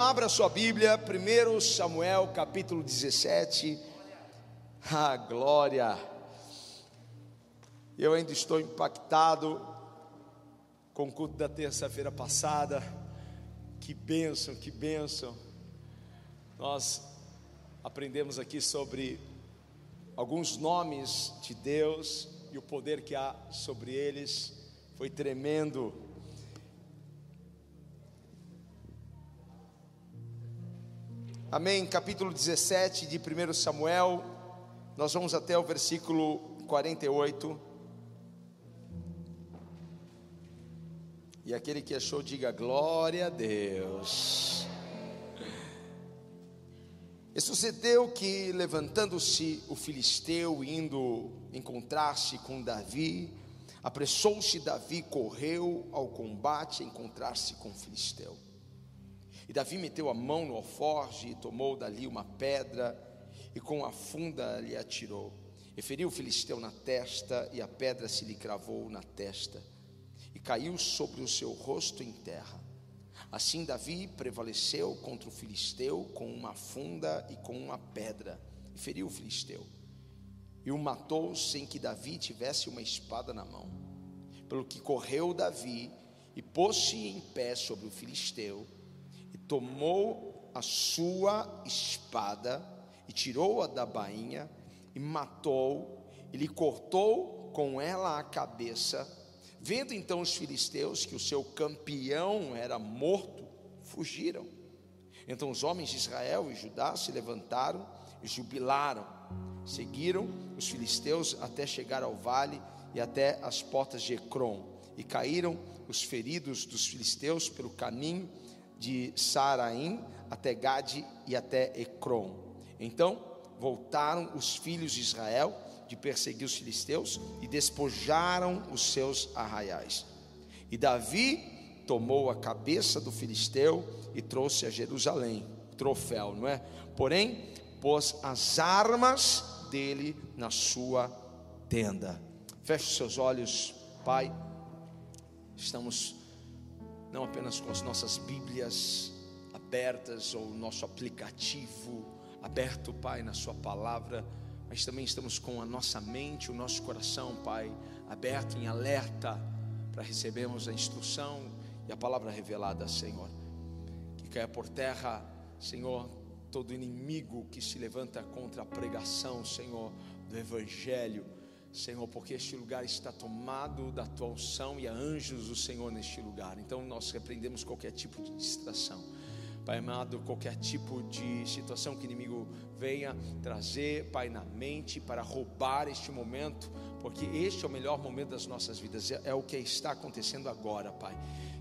Abra sua Bíblia, 1 Samuel capítulo 17. Ah, glória! Eu ainda estou impactado com o culto da terça-feira passada. Que bênção, que bênção. Nós aprendemos aqui sobre alguns nomes de Deus e o poder que há sobre eles. Foi tremendo. Amém. Capítulo 17 de 1 Samuel, nós vamos até o versículo 48. E aquele que achou, diga glória a Deus. E sucedeu que, levantando-se o filisteu, indo encontrar-se com Davi, apressou-se Davi, correu ao combate a encontrar-se com o filisteu. E Davi meteu a mão no alforge e tomou dali uma pedra e com a funda lhe atirou. E feriu o filisteu na testa e a pedra se lhe cravou na testa e caiu sobre o seu rosto em terra. Assim Davi prevaleceu contra o filisteu com uma funda e com uma pedra e feriu o filisteu. E o matou sem que Davi tivesse uma espada na mão. Pelo que correu Davi e pôs-se em pé sobre o filisteu tomou a sua espada e tirou-a da bainha e matou, e lhe cortou com ela a cabeça. Vendo então os filisteus que o seu campeão era morto, fugiram. Então os homens de Israel e Judá se levantaram e jubilaram. Seguiram os filisteus até chegar ao vale e até as portas de Ecrom. E caíram os feridos dos filisteus pelo caminho de Saraim até Gade e até Ecrom. Então voltaram os filhos de Israel de perseguir os filisteus e despojaram os seus arraiais. E Davi tomou a cabeça do filisteu e trouxe a Jerusalém, troféu, não é? Porém, pôs as armas dele na sua tenda. Feche seus olhos, Pai. Estamos não apenas com as nossas Bíblias abertas ou nosso aplicativo aberto, Pai, na Sua palavra, mas também estamos com a nossa mente, o nosso coração, Pai, aberto em alerta para recebermos a instrução e a palavra revelada, Senhor. Que caia por terra, Senhor, todo inimigo que se levanta contra a pregação, Senhor, do Evangelho Senhor, porque este lugar está tomado da tua unção e há anjos do Senhor neste lugar. Então nós repreendemos qualquer tipo de distração. Pai amado, qualquer tipo de situação que o inimigo venha trazer, Pai, na mente para roubar este momento, porque este é o melhor momento das nossas vidas, é, é o que está acontecendo agora, Pai.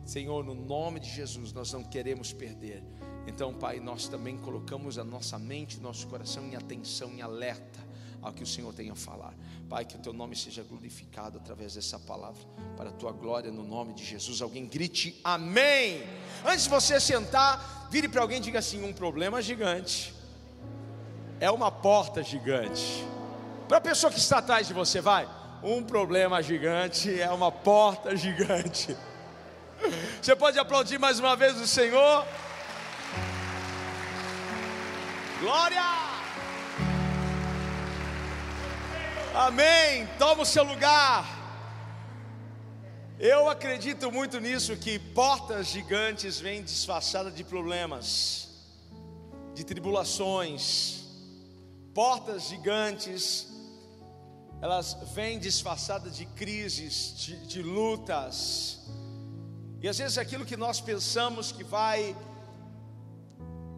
Senhor, no nome de Jesus, nós não queremos perder. Então, Pai, nós também colocamos a nossa mente, nosso coração em atenção, em alerta ao que o Senhor tem a falar. Pai, que o teu nome seja glorificado através dessa palavra, para a tua glória, no nome de Jesus. Alguém grite amém. Antes de você sentar, vire para alguém e diga assim: um problema gigante é uma porta gigante. Para a pessoa que está atrás de você, vai. Um problema gigante é uma porta gigante. Você pode aplaudir mais uma vez o Senhor. Glória! Amém. Toma o seu lugar. Eu acredito muito nisso que portas gigantes vêm disfarçadas de problemas, de tribulações. Portas gigantes, elas vêm disfarçadas de crises, de, de lutas. E às vezes aquilo que nós pensamos que vai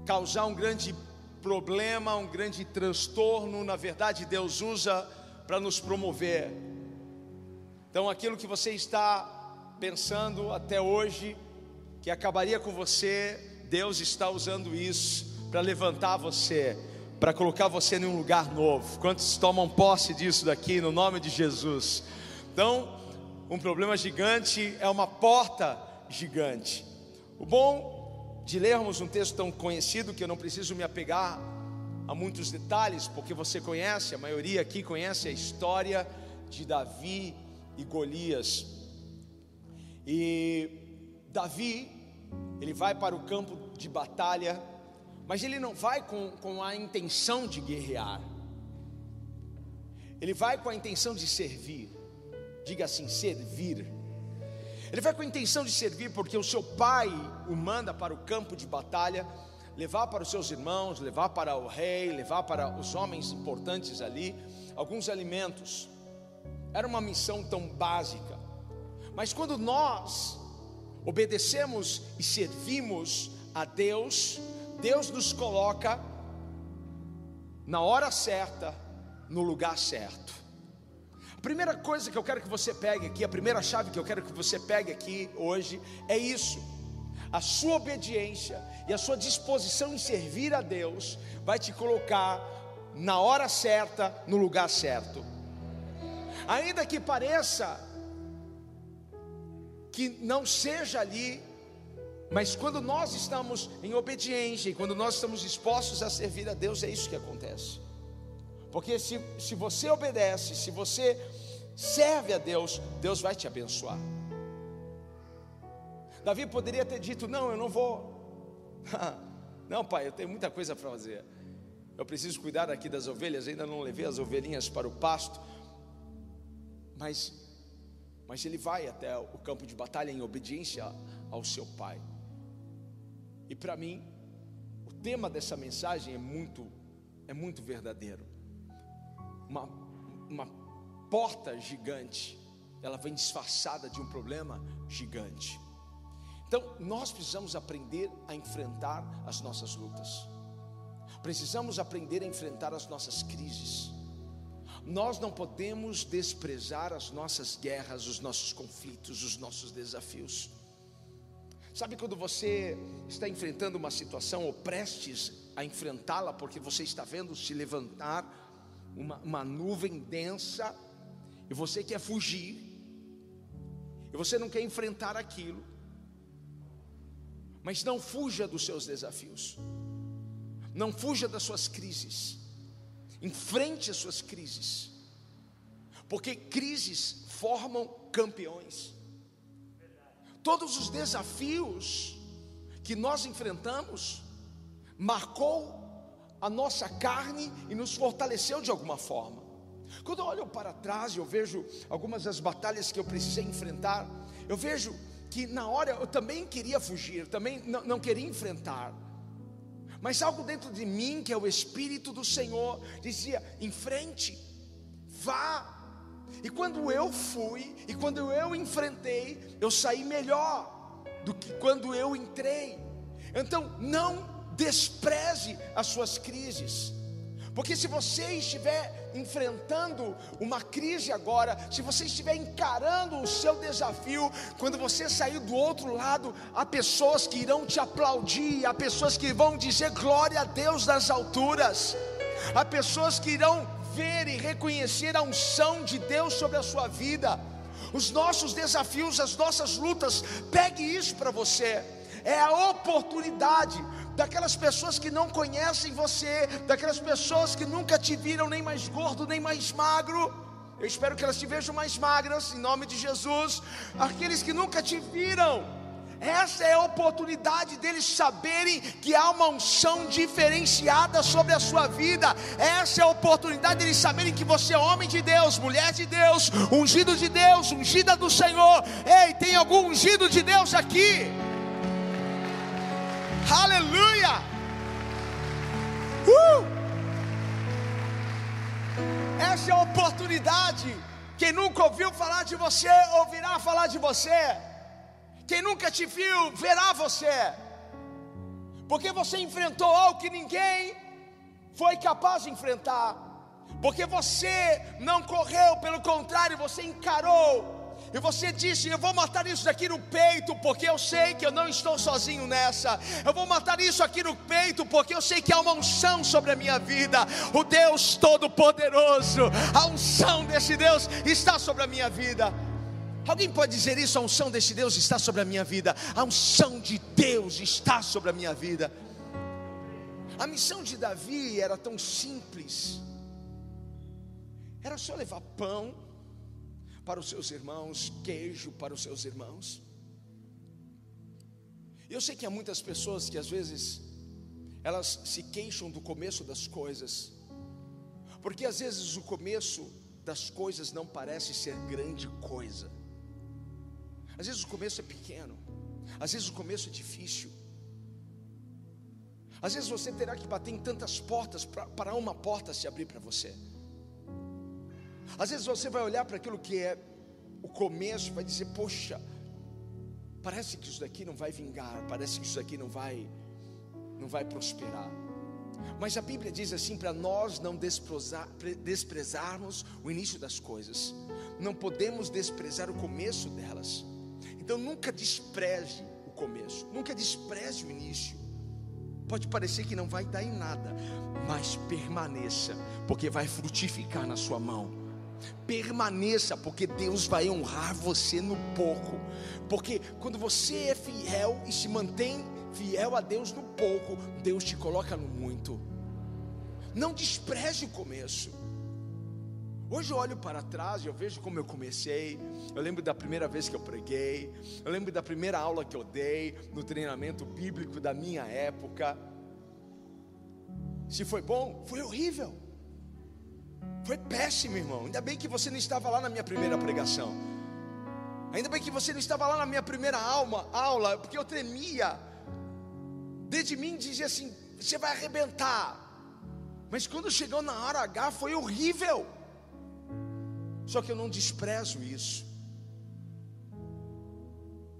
causar um grande problema, um grande transtorno, na verdade Deus usa para nos promover. Então, aquilo que você está pensando até hoje, que acabaria com você, Deus está usando isso para levantar você, para colocar você em um lugar novo. Quantos tomam posse disso daqui no nome de Jesus? Então, um problema gigante é uma porta gigante. O bom de lermos um texto tão conhecido que eu não preciso me apegar a muitos detalhes, porque você conhece, a maioria aqui conhece a história de Davi e Golias. E Davi, ele vai para o campo de batalha, mas ele não vai com, com a intenção de guerrear, ele vai com a intenção de servir, diga assim: servir. Ele vai com a intenção de servir, porque o seu pai o manda para o campo de batalha, levar para os seus irmãos, levar para o rei, levar para os homens importantes ali, alguns alimentos. Era uma missão tão básica. Mas quando nós obedecemos e servimos a Deus, Deus nos coloca na hora certa, no lugar certo. A primeira coisa que eu quero que você pegue aqui, a primeira chave que eu quero que você pegue aqui hoje é isso. A sua obediência e a sua disposição em servir a Deus vai te colocar na hora certa, no lugar certo. Ainda que pareça que não seja ali, mas quando nós estamos em obediência e quando nós estamos dispostos a servir a Deus, é isso que acontece. Porque se, se você obedece, se você serve a Deus, Deus vai te abençoar. Davi poderia ter dito: Não, eu não vou. não, pai, eu tenho muita coisa para fazer. Eu preciso cuidar aqui das ovelhas, ainda não levei as ovelhinhas para o pasto. Mas, mas ele vai até o campo de batalha em obediência ao seu pai. E para mim, o tema dessa mensagem é muito, é muito verdadeiro uma, uma porta gigante, ela vem disfarçada de um problema gigante. Então, nós precisamos aprender a enfrentar as nossas lutas, precisamos aprender a enfrentar as nossas crises. Nós não podemos desprezar as nossas guerras, os nossos conflitos, os nossos desafios. Sabe quando você está enfrentando uma situação ou prestes a enfrentá-la, porque você está vendo se levantar uma, uma nuvem densa, e você quer fugir, e você não quer enfrentar aquilo, mas não fuja dos seus desafios, não fuja das suas crises, enfrente as suas crises, porque crises formam campeões. Todos os desafios que nós enfrentamos marcou a nossa carne e nos fortaleceu de alguma forma. Quando eu olho para trás e eu vejo algumas das batalhas que eu precisei enfrentar, eu vejo que na hora eu também queria fugir, também não, não queria enfrentar. Mas algo dentro de mim, que é o Espírito do Senhor, dizia: em frente, vá. E quando eu fui, e quando eu enfrentei, eu saí melhor do que quando eu entrei. Então, não despreze as suas crises. Porque se você estiver enfrentando uma crise agora, se você estiver encarando o seu desafio, quando você sair do outro lado, há pessoas que irão te aplaudir, há pessoas que vão dizer glória a Deus nas alturas, há pessoas que irão ver e reconhecer a unção de Deus sobre a sua vida. Os nossos desafios, as nossas lutas, pegue isso para você. É a oportunidade daquelas pessoas que não conhecem você, daquelas pessoas que nunca te viram nem mais gordo, nem mais magro. Eu espero que elas te vejam mais magras, em nome de Jesus. Aqueles que nunca te viram, essa é a oportunidade deles saberem que há uma unção diferenciada sobre a sua vida. Essa é a oportunidade deles saberem que você é homem de Deus, mulher de Deus, ungido de Deus, ungida do Senhor. Ei, tem algum ungido de Deus aqui? Aleluia! Uh! Essa é a oportunidade. Quem nunca ouviu falar de você, ouvirá falar de você. Quem nunca te viu, verá você. Porque você enfrentou algo que ninguém foi capaz de enfrentar. Porque você não correu, pelo contrário, você encarou e você disse: Eu vou matar isso aqui no peito, porque eu sei que eu não estou sozinho nessa. Eu vou matar isso aqui no peito, porque eu sei que há uma unção sobre a minha vida. O Deus Todo-Poderoso, a unção desse Deus está sobre a minha vida. Alguém pode dizer isso? A unção desse Deus está sobre a minha vida. A unção de Deus está sobre a minha vida. A missão de Davi era tão simples. Era só levar pão para os seus irmãos, queijo para os seus irmãos. Eu sei que há muitas pessoas que às vezes elas se queixam do começo das coisas, porque às vezes o começo das coisas não parece ser grande coisa. Às vezes o começo é pequeno, às vezes o começo é difícil. Às vezes você terá que bater em tantas portas para uma porta se abrir para você. Às vezes você vai olhar para aquilo que é o começo, vai dizer: Poxa, parece que isso daqui não vai vingar, parece que isso daqui não vai, não vai prosperar. Mas a Bíblia diz assim para nós não desprezarmos o início das coisas, não podemos desprezar o começo delas. Então nunca despreze o começo, nunca despreze o início. Pode parecer que não vai dar em nada, mas permaneça, porque vai frutificar na sua mão. Permaneça, porque Deus vai honrar você no pouco. Porque quando você é fiel e se mantém fiel a Deus no pouco, Deus te coloca no muito. Não despreze o começo. Hoje eu olho para trás e eu vejo como eu comecei. Eu lembro da primeira vez que eu preguei. Eu lembro da primeira aula que eu dei no treinamento bíblico da minha época. Se foi bom, foi horrível. Foi péssimo, irmão. Ainda bem que você não estava lá na minha primeira pregação. Ainda bem que você não estava lá na minha primeira alma, aula, porque eu tremia. Desde mim dizia assim: você vai arrebentar. Mas quando chegou na hora H foi horrível. Só que eu não desprezo isso.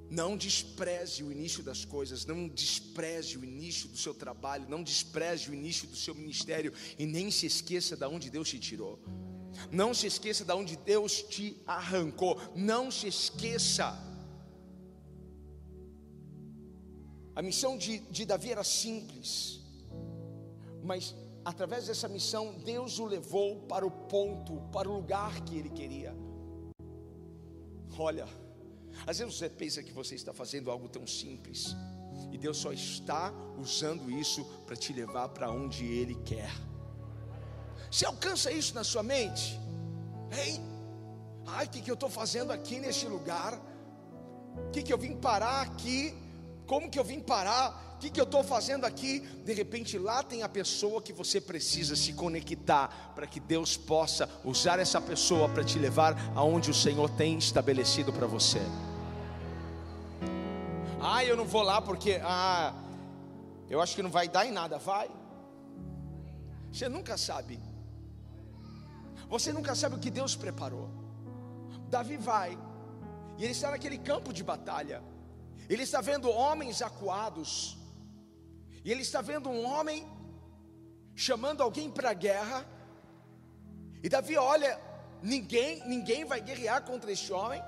Não despreze o início das coisas, não despreze o início do seu trabalho, não despreze o início do seu ministério e nem se esqueça de onde Deus te tirou. Não se esqueça de onde Deus te arrancou. Não se esqueça. A missão de, de Davi era simples, mas através dessa missão, Deus o levou para o ponto, para o lugar que ele queria. Olha, às vezes você pensa que você está fazendo algo tão simples, e Deus só está usando isso para te levar para onde Ele quer. Você alcança isso na sua mente? Ei, ai, o que, que eu estou fazendo aqui neste lugar? O que, que eu vim parar aqui? Como que eu vim parar? O que, que eu estou fazendo aqui? De repente lá tem a pessoa que você precisa se conectar para que Deus possa usar essa pessoa para te levar aonde o Senhor tem estabelecido para você. Ah, eu não vou lá porque ah, eu acho que não vai dar em nada. Vai. Você nunca sabe. Você nunca sabe o que Deus preparou. Davi vai, e ele está naquele campo de batalha. Ele está vendo homens acuados, e ele está vendo um homem chamando alguém para a guerra. E Davi olha, ninguém, ninguém vai guerrear contra este homem.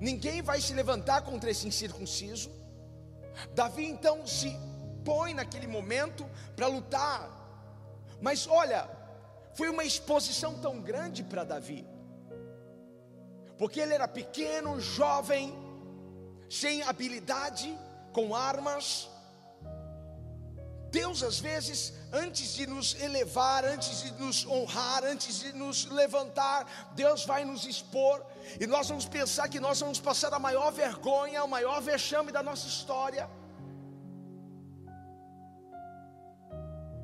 Ninguém vai se levantar contra esse incircunciso. Davi então se põe naquele momento para lutar. Mas olha, foi uma exposição tão grande para Davi, porque ele era pequeno, jovem, sem habilidade, com armas. Deus, às vezes, antes de nos elevar, antes de nos honrar, antes de nos levantar, Deus vai nos expor, e nós vamos pensar que nós vamos passar a maior vergonha, o maior vexame da nossa história.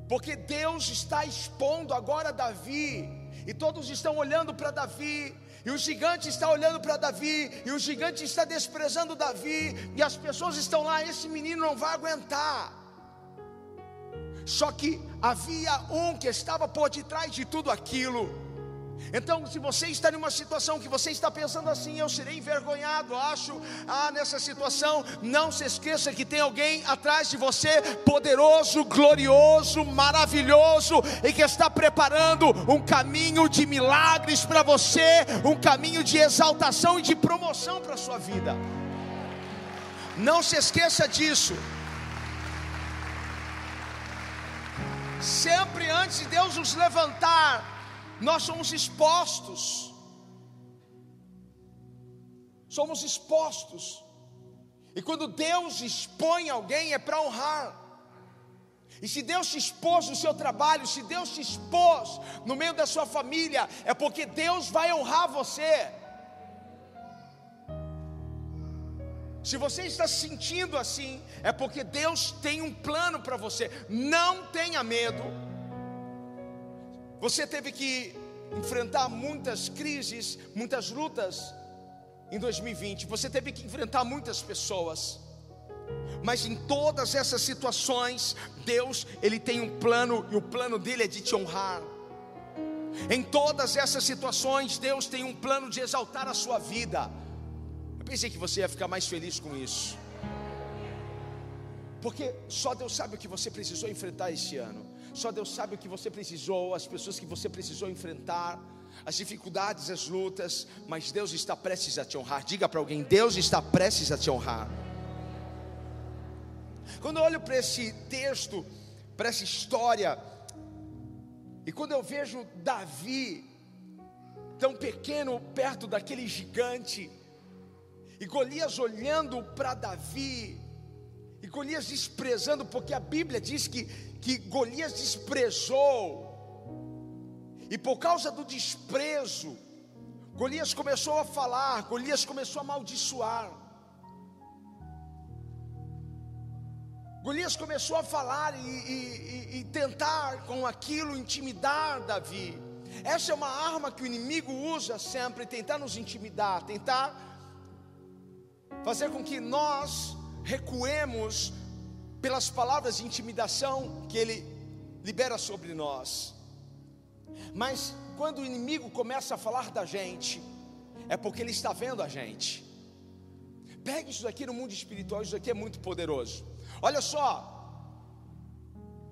Porque Deus está expondo agora Davi, e todos estão olhando para Davi, e o gigante está olhando para Davi, e o gigante está desprezando Davi, e as pessoas estão lá, esse menino não vai aguentar. Só que havia um que estava por detrás de tudo aquilo. Então, se você está em uma situação que você está pensando assim, eu serei envergonhado, acho, ah, nessa situação, não se esqueça que tem alguém atrás de você, poderoso, glorioso, maravilhoso, e que está preparando um caminho de milagres para você, um caminho de exaltação e de promoção para a sua vida. Não se esqueça disso. Sempre antes de Deus nos levantar, nós somos expostos. Somos expostos. E quando Deus expõe alguém é para honrar. E se Deus te expôs no seu trabalho, se Deus te expôs no meio da sua família, é porque Deus vai honrar você. Se você está se sentindo assim, é porque Deus tem um plano para você. Não tenha medo. Você teve que enfrentar muitas crises, muitas lutas em 2020. Você teve que enfrentar muitas pessoas. Mas em todas essas situações, Deus, ele tem um plano e o plano dele é de te honrar. Em todas essas situações, Deus tem um plano de exaltar a sua vida. Eu pensei que você ia ficar mais feliz com isso. Porque só Deus sabe o que você precisou enfrentar esse ano. Só Deus sabe o que você precisou, as pessoas que você precisou enfrentar, as dificuldades, as lutas, mas Deus está prestes a te honrar. Diga para alguém: Deus está prestes a te honrar. Quando eu olho para esse texto, para essa história, e quando eu vejo Davi, tão pequeno perto daquele gigante, e Golias olhando para Davi, e Golias desprezando, porque a Bíblia diz que, que Golias desprezou, e por causa do desprezo, Golias começou a falar, Golias começou a amaldiçoar. Golias começou a falar e, e, e, tentar com aquilo intimidar Davi. Essa é uma arma que o inimigo usa sempre, tentar nos intimidar, tentar fazer com que nós recuemos pelas palavras de intimidação que ele libera sobre nós. Mas quando o inimigo começa a falar da gente, é porque ele está vendo a gente. Pegue isso daqui no mundo espiritual, isso daqui é muito poderoso. Olha só,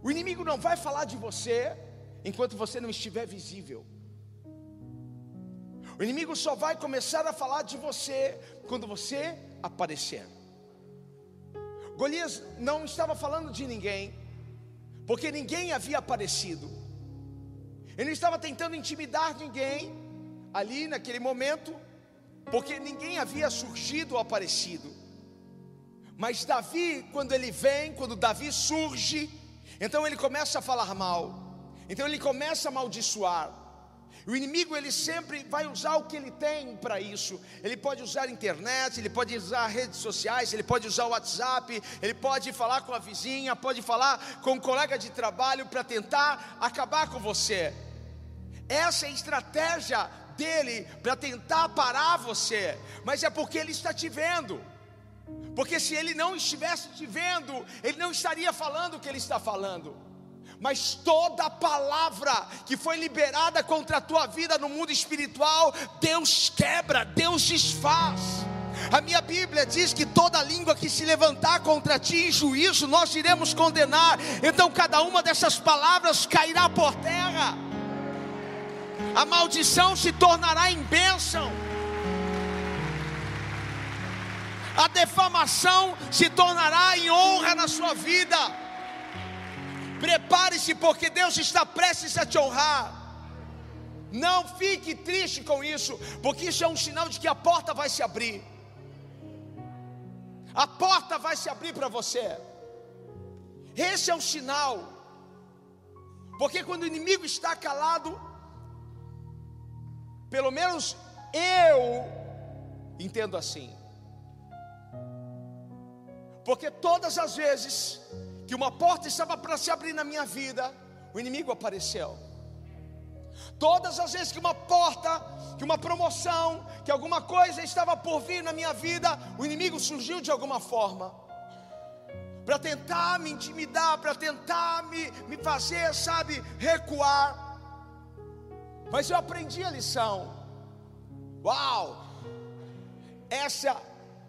o inimigo não vai falar de você enquanto você não estiver visível. O inimigo só vai começar a falar de você quando você aparecer. Golias não estava falando de ninguém, porque ninguém havia aparecido. Ele não estava tentando intimidar ninguém ali naquele momento, porque ninguém havia surgido ou aparecido. Mas Davi, quando ele vem, quando Davi surge, então ele começa a falar mal. Então ele começa a amaldiçoar. O inimigo ele sempre vai usar o que ele tem para isso. Ele pode usar a internet, ele pode usar redes sociais, ele pode usar o WhatsApp, ele pode falar com a vizinha, pode falar com um colega de trabalho para tentar acabar com você. Essa é a estratégia dele para tentar parar você, mas é porque ele está te vendo. Porque se ele não estivesse te vendo, ele não estaria falando o que ele está falando. Mas toda palavra que foi liberada contra a tua vida no mundo espiritual, Deus quebra, Deus desfaz. A minha Bíblia diz que toda língua que se levantar contra ti em juízo, nós iremos condenar. Então cada uma dessas palavras cairá por terra. A maldição se tornará em bênção. a defamação se tornará em honra na sua vida. Prepare-se, porque Deus está prestes a te honrar. Não fique triste com isso, porque isso é um sinal de que a porta vai se abrir. A porta vai se abrir para você. Esse é o sinal. Porque quando o inimigo está calado, pelo menos eu entendo assim. Porque todas as vezes que uma porta estava para se abrir na minha vida, o inimigo apareceu. Todas as vezes que uma porta, que uma promoção, que alguma coisa estava por vir na minha vida, o inimigo surgiu de alguma forma. Para tentar me intimidar, para tentar me, me fazer, sabe, recuar. Mas eu aprendi a lição. Uau! Essa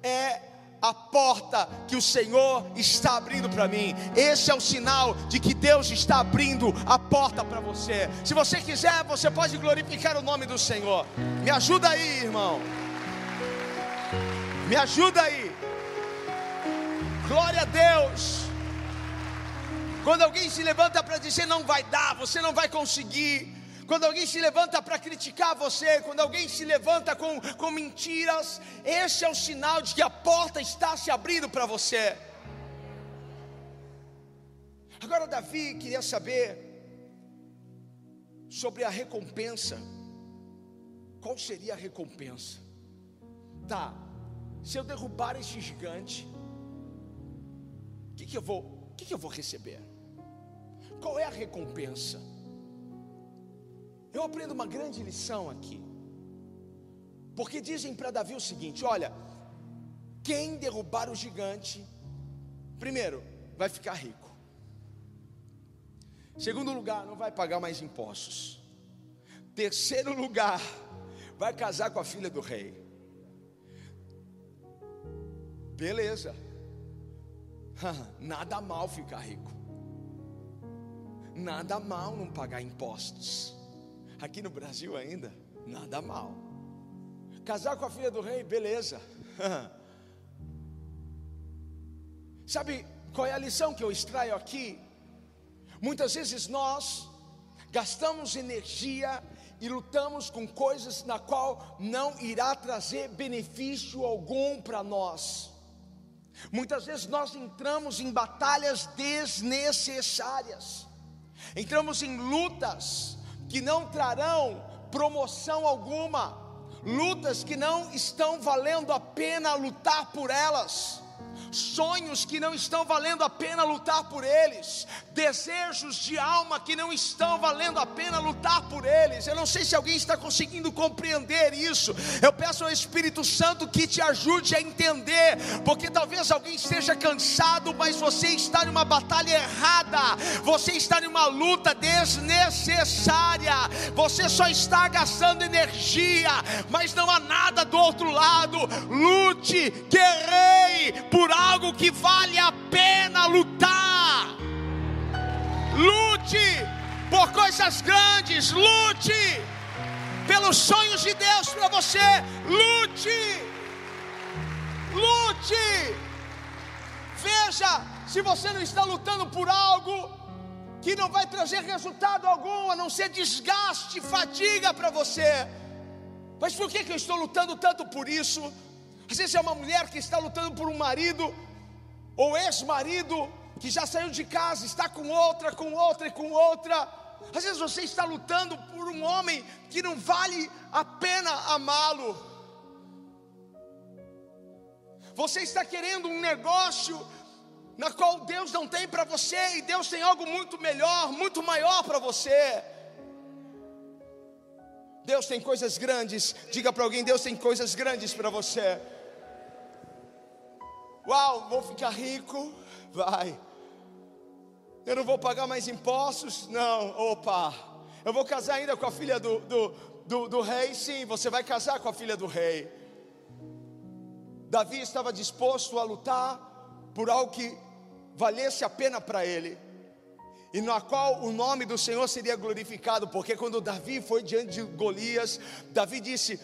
é a porta que o Senhor está abrindo para mim. Esse é o sinal de que Deus está abrindo a porta para você. Se você quiser, você pode glorificar o nome do Senhor. Me ajuda aí, irmão. Me ajuda aí. Glória a Deus. Quando alguém se levanta para dizer não vai dar, você não vai conseguir quando alguém se levanta para criticar você, quando alguém se levanta com, com mentiras, esse é o sinal de que a porta está se abrindo para você. Agora, Davi queria saber sobre a recompensa. Qual seria a recompensa? Tá, se eu derrubar esse gigante, o que, que eu vou, que, que eu vou receber? Qual é a recompensa? Eu aprendo uma grande lição aqui. Porque dizem para Davi o seguinte: olha, quem derrubar o gigante, primeiro, vai ficar rico. Segundo lugar, não vai pagar mais impostos. Terceiro lugar, vai casar com a filha do rei. Beleza. Nada mal ficar rico. Nada mal não pagar impostos. Aqui no Brasil ainda, nada mal. Casar com a filha do rei, beleza. Sabe qual é a lição que eu extraio aqui? Muitas vezes nós gastamos energia e lutamos com coisas na qual não irá trazer benefício algum para nós. Muitas vezes nós entramos em batalhas desnecessárias. Entramos em lutas que não trarão promoção alguma, lutas que não estão valendo a pena lutar por elas sonhos que não estão valendo a pena lutar por eles, desejos de alma que não estão valendo a pena lutar por eles. Eu não sei se alguém está conseguindo compreender isso. Eu peço ao Espírito Santo que te ajude a entender, porque talvez alguém esteja cansado, mas você está numa batalha errada, você está numa luta desnecessária, você só está gastando energia, mas não há nada do outro lado. Lute, guerrei por algo que vale a pena lutar. Lute por coisas grandes, lute pelos sonhos de Deus para você. Lute, lute. Veja se você não está lutando por algo que não vai trazer resultado algum, a não ser desgaste, fadiga para você. Mas por que, que eu estou lutando tanto por isso? Vezes é uma mulher que está lutando por um marido, ou ex-marido, que já saiu de casa, está com outra, com outra e com outra. Às vezes você está lutando por um homem que não vale a pena amá-lo. Você está querendo um negócio na qual Deus não tem para você e Deus tem algo muito melhor, muito maior para você. Deus tem coisas grandes. Diga para alguém: Deus tem coisas grandes para você. Uau, vou ficar rico? Vai. Eu não vou pagar mais impostos? Não, opa. Eu vou casar ainda com a filha do, do, do, do rei? Sim, você vai casar com a filha do rei. Davi estava disposto a lutar por algo que valesse a pena para ele, e na qual o nome do Senhor seria glorificado, porque quando Davi foi diante de Golias, Davi disse: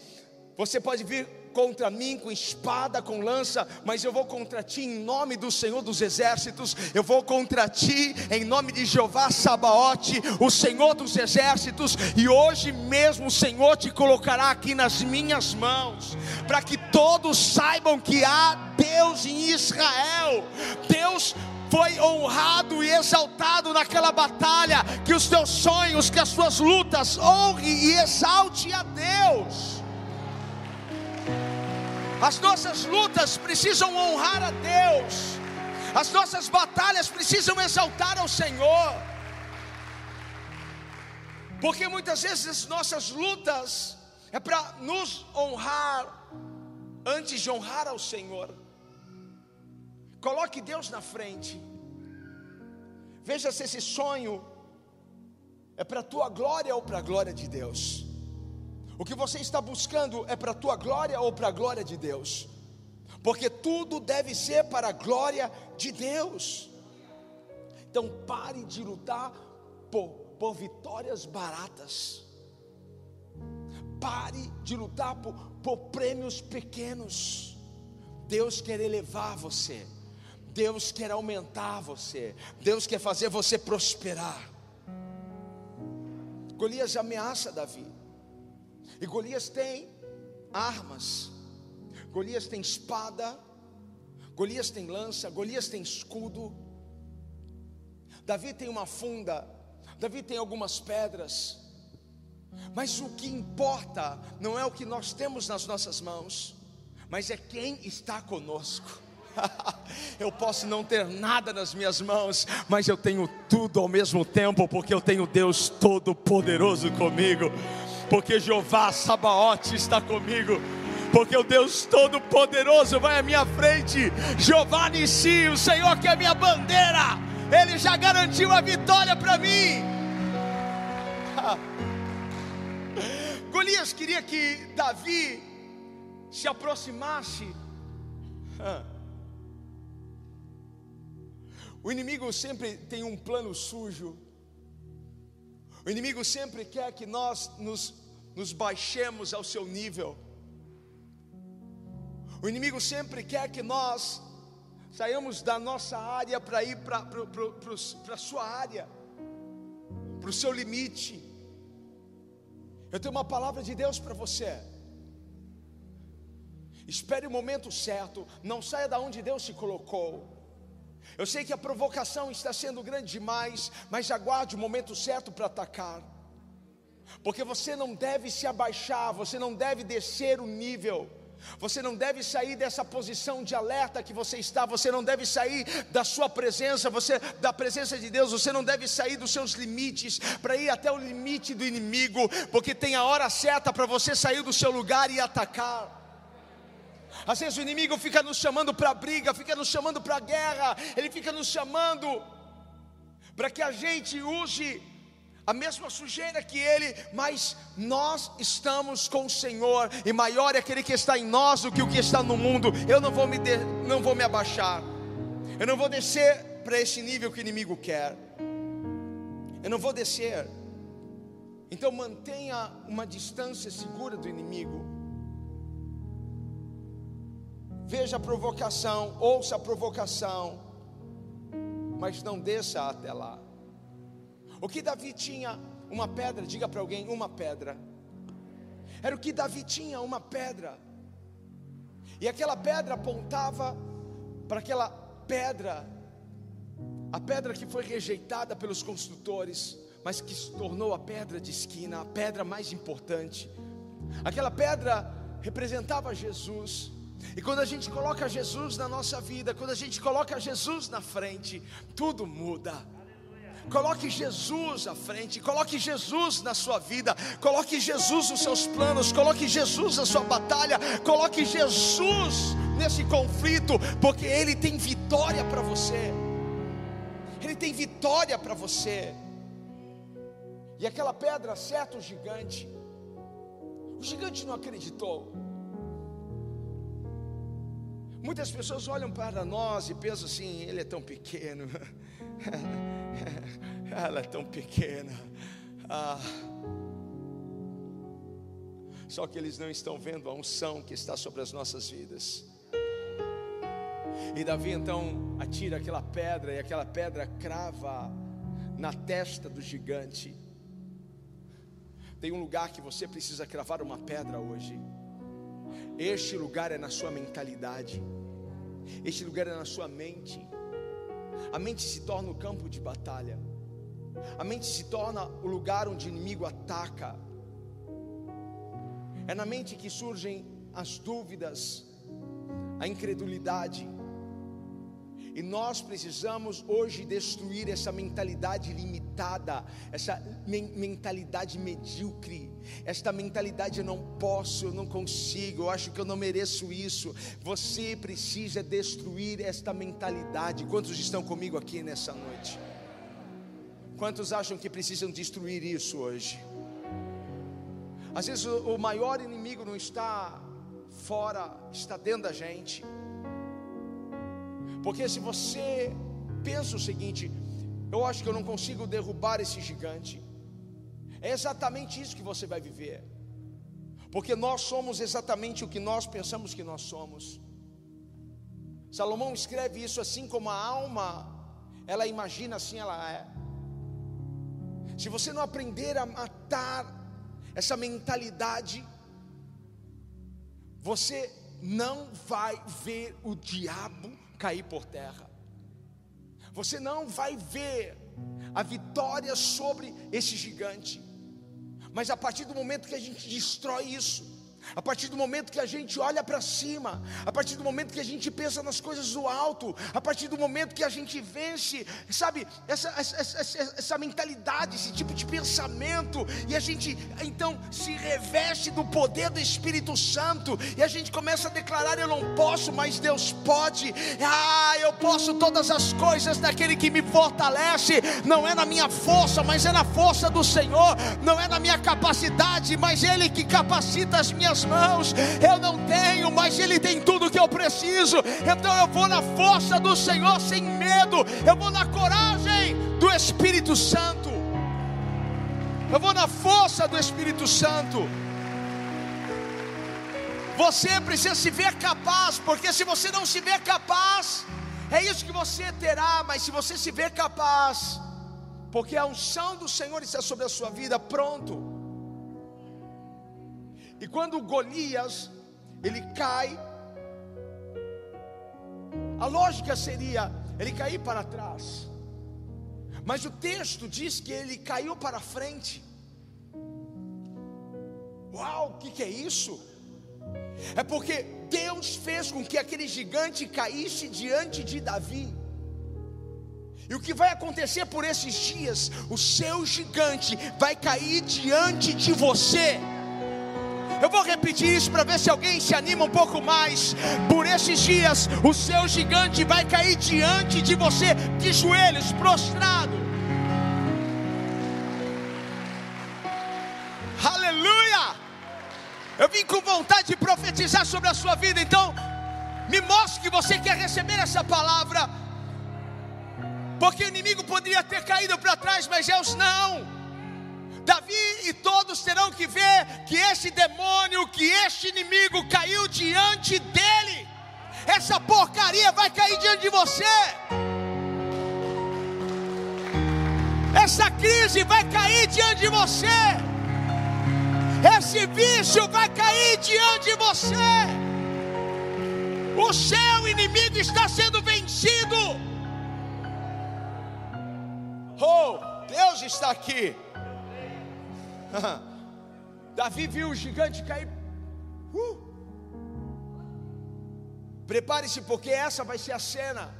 Você pode vir contra mim com espada, com lança, mas eu vou contra ti em nome do Senhor dos exércitos, eu vou contra ti em nome de Jeová Sabaote, o Senhor dos exércitos, e hoje mesmo o Senhor te colocará aqui nas minhas mãos, para que todos saibam que há Deus em Israel, Deus foi honrado e exaltado naquela batalha, que os teus sonhos, que as suas lutas honre e exalte a Deus. As nossas lutas precisam honrar a Deus. As nossas batalhas precisam exaltar ao Senhor. Porque muitas vezes as nossas lutas é para nos honrar antes de honrar ao Senhor. Coloque Deus na frente. Veja se esse sonho é para a tua glória ou para a glória de Deus. O que você está buscando é para a tua glória ou para a glória de Deus? Porque tudo deve ser para a glória de Deus. Então pare de lutar por, por vitórias baratas. Pare de lutar por, por prêmios pequenos. Deus quer elevar você. Deus quer aumentar você. Deus quer fazer você prosperar. Golias ameaça Davi. E Golias tem armas, Golias tem espada, Golias tem lança, Golias tem escudo. Davi tem uma funda, Davi tem algumas pedras. Mas o que importa não é o que nós temos nas nossas mãos, mas é quem está conosco. eu posso não ter nada nas minhas mãos, mas eu tenho tudo ao mesmo tempo, porque eu tenho Deus Todo-Poderoso comigo, porque Jeová Sabaote está comigo, porque o Deus Todo-Poderoso vai à minha frente, Jeová Nissi, o Senhor que é minha bandeira, Ele já garantiu a vitória para mim. Golias queria que Davi se aproximasse. O inimigo sempre tem um plano sujo. O inimigo sempre quer que nós nos, nos baixemos ao seu nível. O inimigo sempre quer que nós saiamos da nossa área para ir para a sua área, para o seu limite. Eu tenho uma palavra de Deus para você. Espere o momento certo, não saia da onde Deus te colocou. Eu sei que a provocação está sendo grande demais, mas aguarde o momento certo para atacar. Porque você não deve se abaixar, você não deve descer o nível. Você não deve sair dessa posição de alerta que você está, você não deve sair da sua presença, você da presença de Deus, você não deve sair dos seus limites para ir até o limite do inimigo, porque tem a hora certa para você sair do seu lugar e atacar. Às vezes o inimigo fica nos chamando para briga, fica nos chamando para guerra, ele fica nos chamando para que a gente use a mesma sujeira que ele, mas nós estamos com o Senhor, e maior é aquele que está em nós do que o que está no mundo. Eu não vou me, de, não vou me abaixar, eu não vou descer para esse nível que o inimigo quer, eu não vou descer. Então mantenha uma distância segura do inimigo. Veja a provocação, ouça a provocação, mas não desça até lá. O que Davi tinha? Uma pedra, diga para alguém: uma pedra. Era o que Davi tinha, uma pedra. E aquela pedra apontava para aquela pedra, a pedra que foi rejeitada pelos construtores, mas que se tornou a pedra de esquina, a pedra mais importante. Aquela pedra representava Jesus. E quando a gente coloca Jesus na nossa vida, quando a gente coloca Jesus na frente, tudo muda. Coloque Jesus à frente, coloque Jesus na sua vida, coloque Jesus nos seus planos, coloque Jesus na sua batalha, coloque Jesus nesse conflito, porque Ele tem vitória para você. Ele tem vitória para você. E aquela pedra certo o gigante. O gigante não acreditou. Muitas pessoas olham para nós e pensam assim: ele é tão pequeno, ela é tão pequena. Ah. Só que eles não estão vendo a unção que está sobre as nossas vidas. E Davi então atira aquela pedra, e aquela pedra crava na testa do gigante. Tem um lugar que você precisa cravar uma pedra hoje. Este lugar é na sua mentalidade. Este lugar é na sua mente. A mente se torna o campo de batalha. A mente se torna o lugar onde o inimigo ataca. É na mente que surgem as dúvidas, a incredulidade. E nós precisamos hoje destruir essa mentalidade limitada, essa mentalidade medíocre, esta mentalidade eu não posso, eu não consigo, eu acho que eu não mereço isso. Você precisa destruir esta mentalidade. Quantos estão comigo aqui nessa noite? Quantos acham que precisam destruir isso hoje? Às vezes o maior inimigo não está fora, está dentro da gente. Porque se você pensa o seguinte, eu acho que eu não consigo derrubar esse gigante. É exatamente isso que você vai viver. Porque nós somos exatamente o que nós pensamos que nós somos. Salomão escreve isso assim como a alma, ela imagina assim ela é. Se você não aprender a matar essa mentalidade, você não vai ver o diabo cair por terra. Você não vai ver a vitória sobre esse gigante. Mas a partir do momento que a gente destrói isso, a partir do momento que a gente olha para cima, a partir do momento que a gente pensa nas coisas do alto, a partir do momento que a gente vence, sabe, essa, essa, essa, essa, mentalidade, esse tipo de pensamento, e a gente então se reveste do poder do Espírito Santo, e a gente começa a declarar: Eu não posso, mas Deus pode, ah, eu posso todas as coisas daquele que me fortalece, não é na minha força, mas é na força do Senhor, não é na minha capacidade, mas Ele que capacita as minhas mãos, eu não tenho, mas Ele tem tudo que eu preciso. Então eu vou na força do Senhor sem medo, eu vou na coragem do Espírito Santo, eu vou na força do Espírito Santo. Você precisa se ver capaz, porque se você não se ver capaz, é isso que você terá, mas se você se ver capaz, porque a unção do Senhor está sobre a sua vida, pronto. E quando Golias ele cai, a lógica seria ele cair para trás. Mas o texto diz que ele caiu para frente. Uau, o que, que é isso? É porque Deus fez com que aquele gigante caísse diante de Davi. E o que vai acontecer por esses dias? O seu gigante vai cair diante de você. Eu vou repetir isso para ver se alguém se anima um pouco mais. Por esses dias, o seu gigante vai cair diante de você, de joelhos, prostrado. Aleluia! Eu vim com vontade de profetizar sobre a sua vida, então, me mostre que você quer receber essa palavra. Porque o inimigo poderia ter caído para trás, mas Deus não. Davi e todos terão que ver que esse demônio, que este inimigo caiu diante dele. Essa porcaria vai cair diante de você. Essa crise vai cair diante de você. Esse vício vai cair diante de você. O seu inimigo está sendo vencido. Oh, Deus está aqui. Davi viu o gigante cair. Uh. Prepare-se, porque essa vai ser a cena.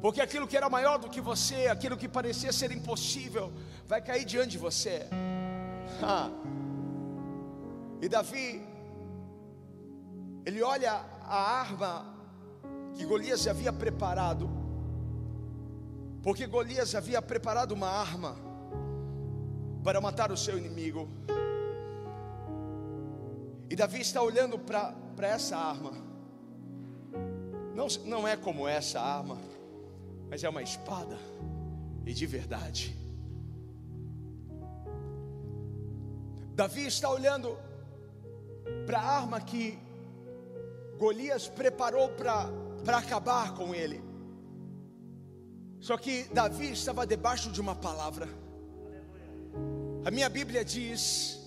Porque aquilo que era maior do que você, aquilo que parecia ser impossível, vai cair diante de você. E Davi, ele olha a arma que Golias havia preparado, porque Golias havia preparado uma arma para matar o seu inimigo. E Davi está olhando para essa arma. Não, não é como essa arma, mas é uma espada, e de verdade. Davi está olhando para a arma que Golias preparou para acabar com ele. Só que Davi estava debaixo de uma palavra. A minha Bíblia diz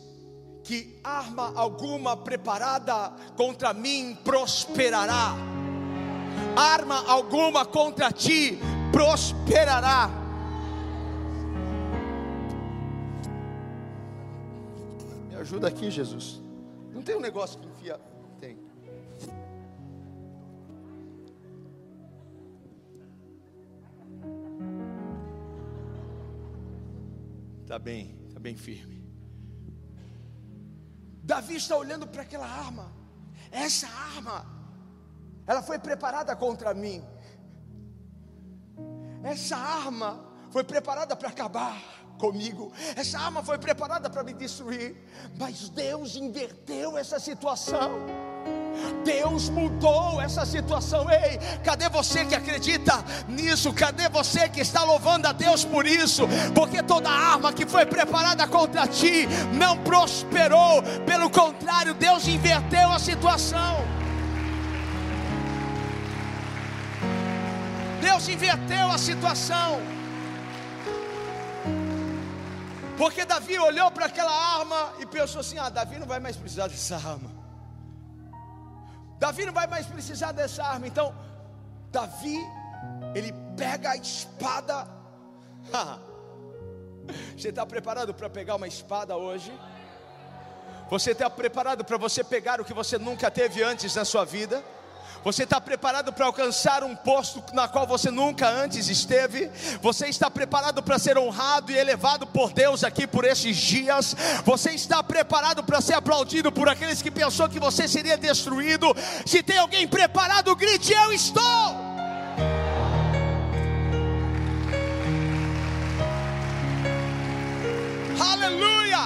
que arma alguma preparada contra mim prosperará. Arma alguma contra ti prosperará. Me ajuda aqui, Jesus. Não tem um negócio que enfia. Tem. Tá bem bem firme. Davi está olhando para aquela arma. Essa arma, ela foi preparada contra mim. Essa arma foi preparada para acabar comigo. Essa arma foi preparada para me destruir. Mas Deus inverteu essa situação. Deus mudou essa situação. Ei, cadê você que acredita nisso? Cadê você que está louvando a Deus por isso? Porque toda arma que foi preparada contra ti não prosperou, pelo contrário, Deus inverteu a situação. Deus inverteu a situação. Porque Davi olhou para aquela arma e pensou assim: ah, Davi não vai mais precisar dessa arma. Davi não vai mais precisar dessa arma. Então, Davi, ele pega a espada. Você está preparado para pegar uma espada hoje? Você está preparado para você pegar o que você nunca teve antes na sua vida? Você está preparado para alcançar um posto na qual você nunca antes esteve? Você está preparado para ser honrado e elevado por Deus aqui por esses dias? Você está preparado para ser aplaudido por aqueles que pensou que você seria destruído? Se tem alguém preparado, grite: Eu estou! Aleluia!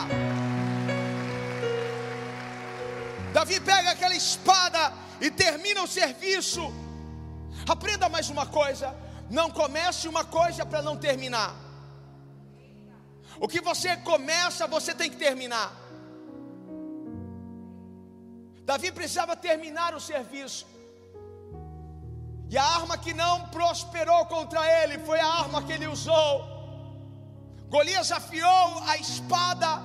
Davi pega aquela espada e termina o serviço. Aprenda mais uma coisa: não comece uma coisa para não terminar. O que você começa, você tem que terminar. Davi precisava terminar o serviço. E a arma que não prosperou contra ele foi a arma que ele usou. Golias afiou a espada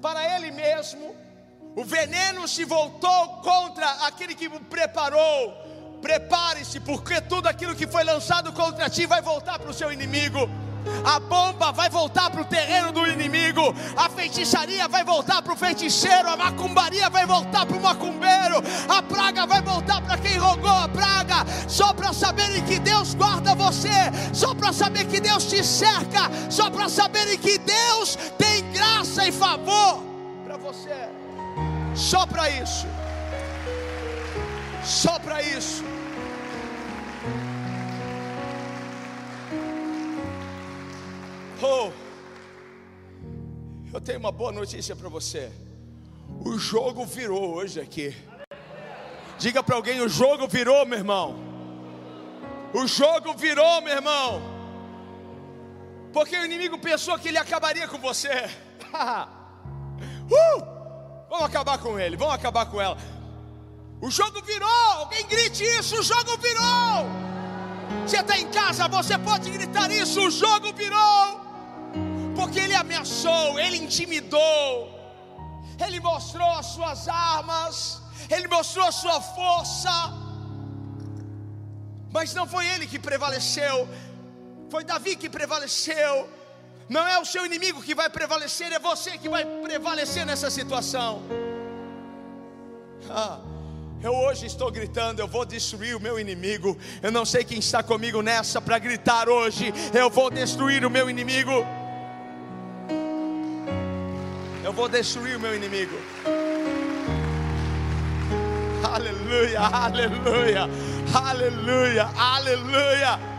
para ele mesmo o veneno se voltou contra aquele que o preparou. Prepare-se, porque tudo aquilo que foi lançado contra ti vai voltar para o seu inimigo. A bomba vai voltar para o terreno do inimigo, a feitiçaria vai voltar para o feiticeiro, a macumbaria vai voltar para o macumbeiro, a praga vai voltar para quem rogou a praga, só para saberem que Deus guarda você, só para saber que Deus te cerca, só para saberem que Deus tem graça e favor para você. Só para isso. Só para isso. Oh, eu tenho uma boa notícia para você. O jogo virou hoje aqui. Diga para alguém: o jogo virou, meu irmão. O jogo virou, meu irmão. Porque o inimigo pensou que ele acabaria com você. uh! Vamos acabar com ele, vamos acabar com ela. O jogo virou, alguém grite isso: o jogo virou. Você está em casa, você pode gritar isso: o jogo virou. Porque ele ameaçou, ele intimidou, ele mostrou as suas armas, ele mostrou a sua força. Mas não foi ele que prevaleceu, foi Davi que prevaleceu. Não é o seu inimigo que vai prevalecer, é você que vai prevalecer nessa situação. Ah, eu hoje estou gritando, eu vou destruir o meu inimigo. Eu não sei quem está comigo nessa para gritar hoje, eu vou destruir o meu inimigo. Eu vou destruir o meu inimigo. Aleluia, aleluia, aleluia, aleluia.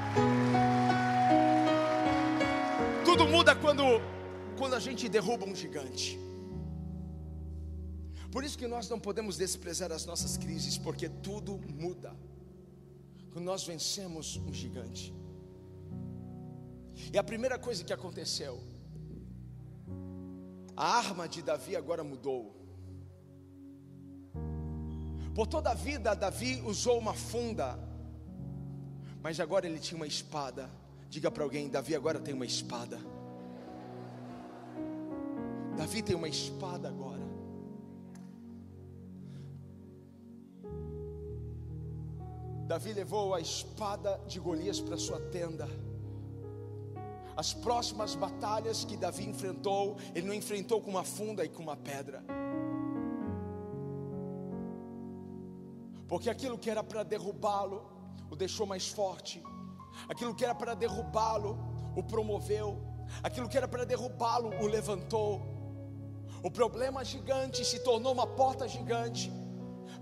Tudo muda quando, quando a gente derruba um gigante. Por isso que nós não podemos desprezar as nossas crises, porque tudo muda quando nós vencemos um gigante. E a primeira coisa que aconteceu, a arma de Davi agora mudou. Por toda a vida, Davi usou uma funda, mas agora ele tinha uma espada. Diga para alguém: Davi agora tem uma espada. Davi tem uma espada agora. Davi levou a espada de Golias para sua tenda. As próximas batalhas que Davi enfrentou, ele não enfrentou com uma funda e com uma pedra. Porque aquilo que era para derrubá-lo, o deixou mais forte aquilo que era para derrubá-lo, o promoveu, aquilo que era para derrubá-lo, o levantou. O problema gigante se tornou uma porta gigante,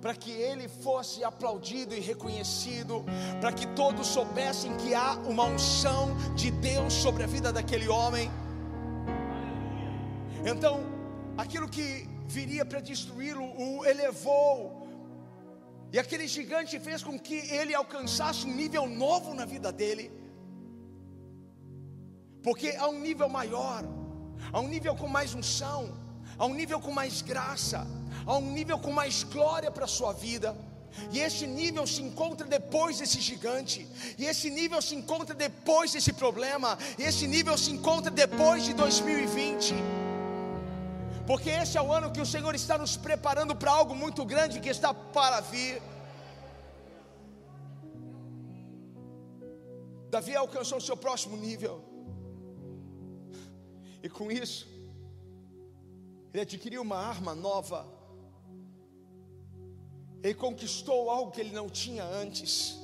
para que ele fosse aplaudido e reconhecido, para que todos soubessem que há uma unção de Deus sobre a vida daquele homem. Então, aquilo que viria para destruí-lo, o elevou, e aquele gigante fez com que ele alcançasse um nível novo na vida dele. Porque há um nível maior, há um nível com mais unção, há um nível com mais graça, há um nível com mais glória para a sua vida. E esse nível se encontra depois desse gigante, e esse nível se encontra depois desse problema, e esse nível se encontra depois de 2020 porque esse é o ano que o Senhor está nos preparando para algo muito grande que está para vir. Davi alcançou o seu próximo nível, e com isso, ele adquiriu uma arma nova, ele conquistou algo que ele não tinha antes.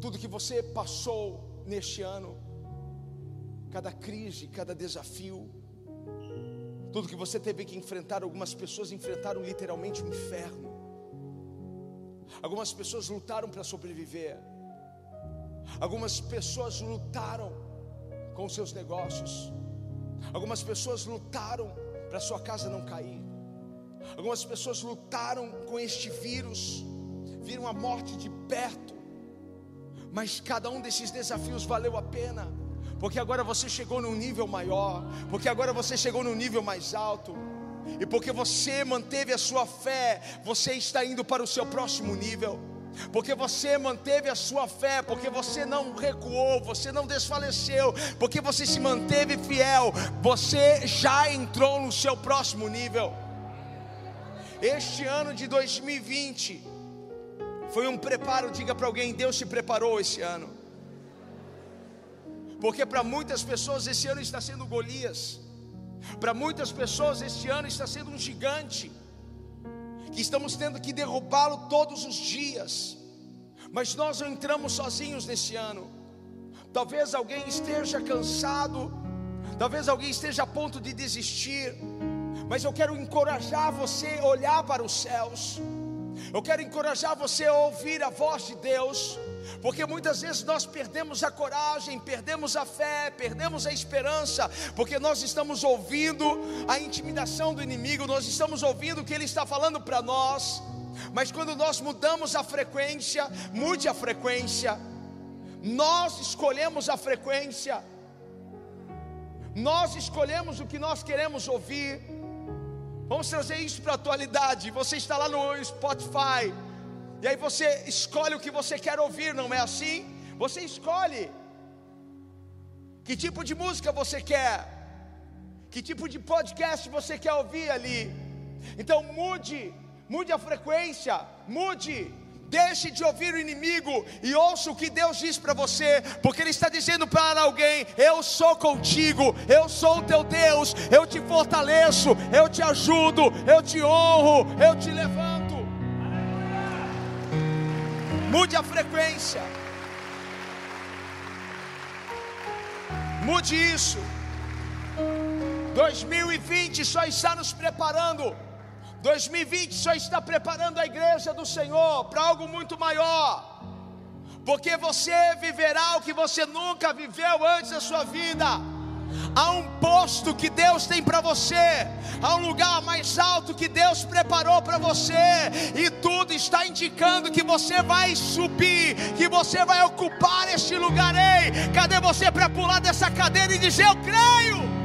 Tudo que você passou neste ano, cada crise, cada desafio, tudo que você teve que enfrentar, algumas pessoas enfrentaram literalmente o um inferno. Algumas pessoas lutaram para sobreviver. Algumas pessoas lutaram com seus negócios. Algumas pessoas lutaram para sua casa não cair. Algumas pessoas lutaram com este vírus, viram a morte de perto. Mas cada um desses desafios valeu a pena, porque agora você chegou num nível maior, porque agora você chegou num nível mais alto. E porque você manteve a sua fé, você está indo para o seu próximo nível porque você manteve a sua fé, porque você não recuou, você não desfaleceu, porque você se manteve fiel, você já entrou no seu próximo nível. Este ano de 2020 foi um preparo, diga para alguém: Deus te preparou esse ano. Porque para muitas pessoas esse ano está sendo Golias, para muitas pessoas este ano está sendo um gigante que estamos tendo que derrubá-lo todos os dias. Mas nós não entramos sozinhos nesse ano. Talvez alguém esteja cansado, talvez alguém esteja a ponto de desistir, mas eu quero encorajar você a olhar para os céus. Eu quero encorajar você a ouvir a voz de Deus, porque muitas vezes nós perdemos a coragem, perdemos a fé, perdemos a esperança, porque nós estamos ouvindo a intimidação do inimigo, nós estamos ouvindo o que ele está falando para nós, mas quando nós mudamos a frequência, mude a frequência, nós escolhemos a frequência, nós escolhemos o que nós queremos ouvir. Vamos trazer isso para a atualidade. Você está lá no Spotify, e aí você escolhe o que você quer ouvir, não é assim? Você escolhe que tipo de música você quer, que tipo de podcast você quer ouvir ali. Então mude, mude a frequência, mude. Deixe de ouvir o inimigo e ouça o que Deus diz para você, porque Ele está dizendo para alguém: Eu sou contigo, eu sou o teu Deus, eu te fortaleço, eu te ajudo, eu te honro, eu te levanto. Mude a frequência. Mude isso. 2020 só está nos preparando. 2020 só está preparando a igreja do Senhor para algo muito maior. Porque você viverá o que você nunca viveu antes da sua vida há um posto que Deus tem para você, há um lugar mais alto que Deus preparou para você, e tudo está indicando que você vai subir, que você vai ocupar este lugar. Ei, cadê você para pular dessa cadeira e dizer: Eu creio,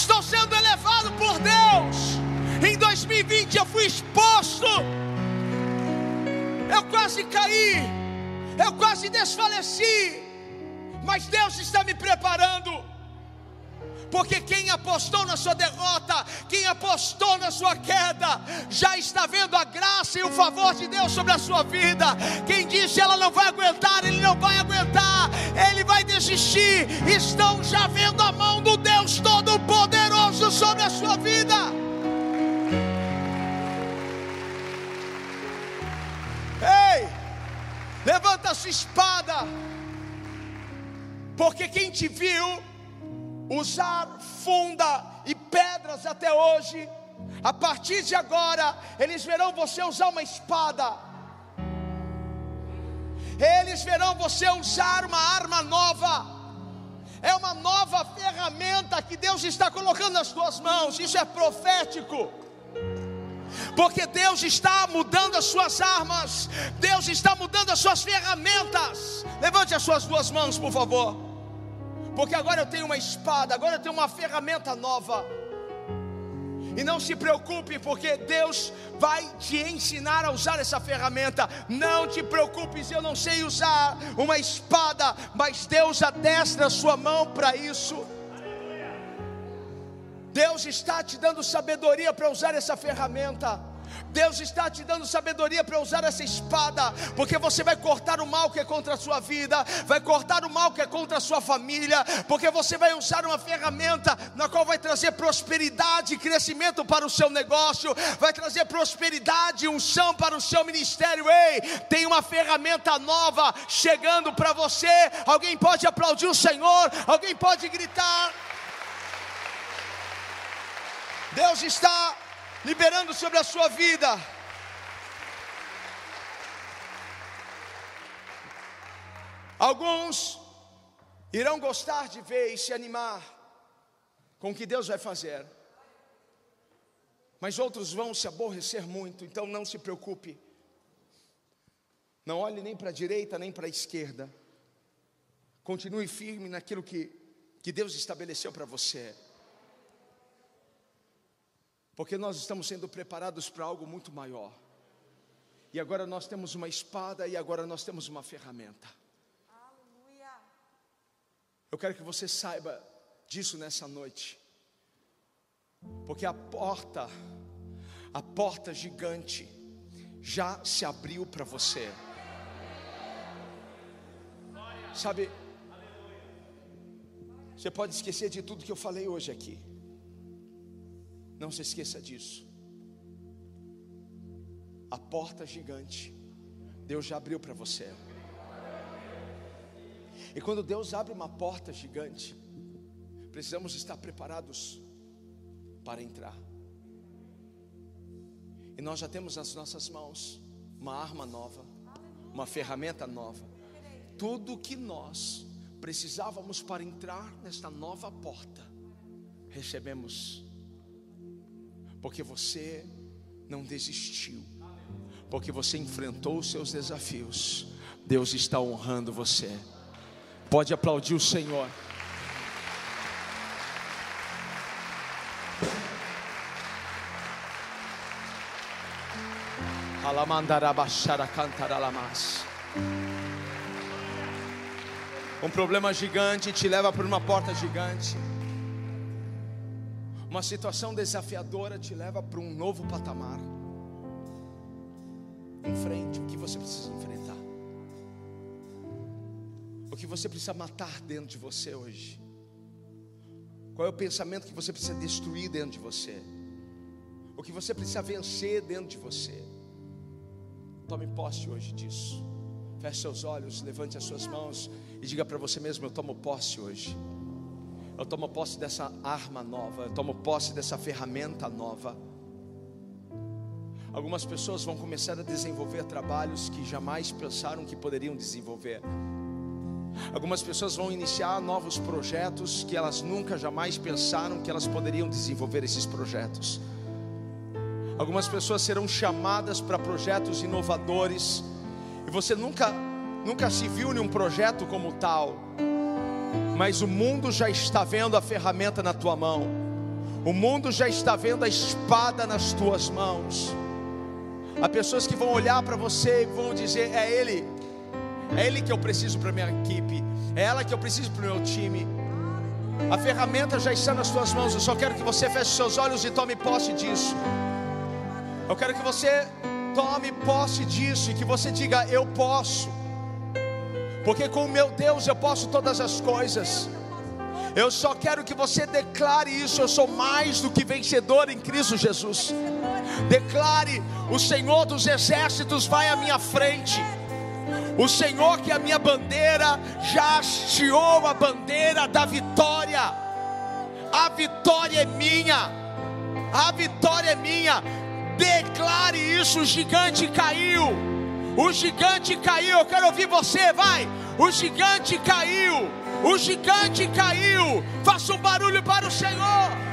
estou sendo elevado por Deus. Em 2020 eu fui exposto eu quase caí, eu quase desfaleci, mas Deus está me preparando. Porque quem apostou na sua derrota, quem apostou na sua queda, já está vendo a graça e o favor de Deus sobre a sua vida. Quem disse ela não vai aguentar, ele não vai aguentar, ele vai desistir. Estão já vendo a mão do Deus Todo-Poderoso sobre a sua vida. Ei, levanta a sua espada, porque quem te viu usar funda e pedras até hoje, a partir de agora, eles verão você usar uma espada. Eles verão você usar uma arma nova. É uma nova ferramenta que Deus está colocando nas tuas mãos. Isso é profético porque Deus está mudando as suas armas, Deus está mudando as suas ferramentas. Levante as suas duas mãos, por favor, porque agora eu tenho uma espada, agora eu tenho uma ferramenta nova. E não se preocupe, porque Deus vai te ensinar a usar essa ferramenta. Não te preocupes, eu não sei usar uma espada, mas Deus adestra a sua mão para isso. Deus está te dando sabedoria para usar essa ferramenta. Deus está te dando sabedoria para usar essa espada, porque você vai cortar o mal que é contra a sua vida, vai cortar o mal que é contra a sua família, porque você vai usar uma ferramenta na qual vai trazer prosperidade e crescimento para o seu negócio, vai trazer prosperidade e unção para o seu ministério. Ei, tem uma ferramenta nova chegando para você. Alguém pode aplaudir o Senhor, alguém pode gritar. Deus está liberando sobre a sua vida. Alguns irão gostar de ver e se animar com o que Deus vai fazer, mas outros vão se aborrecer muito, então não se preocupe. Não olhe nem para a direita nem para a esquerda. Continue firme naquilo que, que Deus estabeleceu para você porque nós estamos sendo preparados para algo muito maior. E agora nós temos uma espada e agora nós temos uma ferramenta. Aleluia. Eu quero que você saiba disso nessa noite. Porque a porta, a porta gigante já se abriu para você. Sabe? Você pode esquecer de tudo que eu falei hoje aqui. Não se esqueça disso. A porta gigante, Deus já abriu para você. E quando Deus abre uma porta gigante, precisamos estar preparados para entrar. E nós já temos nas nossas mãos uma arma nova, uma ferramenta nova. Tudo que nós precisávamos para entrar nesta nova porta, recebemos porque você não desistiu, porque você enfrentou os seus desafios. Deus está honrando você. Pode aplaudir o Senhor. Um problema gigante te leva por uma porta gigante. Uma situação desafiadora te leva para um novo patamar. Enfrente o que você precisa enfrentar. O que você precisa matar dentro de você hoje. Qual é o pensamento que você precisa destruir dentro de você? O que você precisa vencer dentro de você? Tome posse hoje disso. Feche seus olhos, levante as suas mãos e diga para você mesmo: Eu tomo posse hoje eu tomo posse dessa arma nova, eu tomo posse dessa ferramenta nova. Algumas pessoas vão começar a desenvolver trabalhos que jamais pensaram que poderiam desenvolver. Algumas pessoas vão iniciar novos projetos que elas nunca jamais pensaram que elas poderiam desenvolver esses projetos. Algumas pessoas serão chamadas para projetos inovadores e você nunca nunca se viu em um projeto como tal mas o mundo já está vendo a ferramenta na tua mão, o mundo já está vendo a espada nas tuas mãos. Há pessoas que vão olhar para você e vão dizer: É Ele, é Ele que eu preciso para minha equipe, é ela que eu preciso para o meu time. A ferramenta já está nas tuas mãos. Eu só quero que você feche seus olhos e tome posse disso. Eu quero que você tome posse disso e que você diga: Eu posso porque com o meu Deus eu posso todas as coisas. Eu só quero que você declare isso. Eu sou mais do que vencedor em Cristo Jesus. Declare: o Senhor dos exércitos vai à minha frente. O Senhor que é a minha bandeira já hasteou a bandeira da vitória. A vitória é minha. A vitória é minha. Declare isso. O gigante caiu. O gigante caiu. Eu quero ouvir você, vai. O gigante caiu. O gigante caiu. Faça um barulho para o Senhor.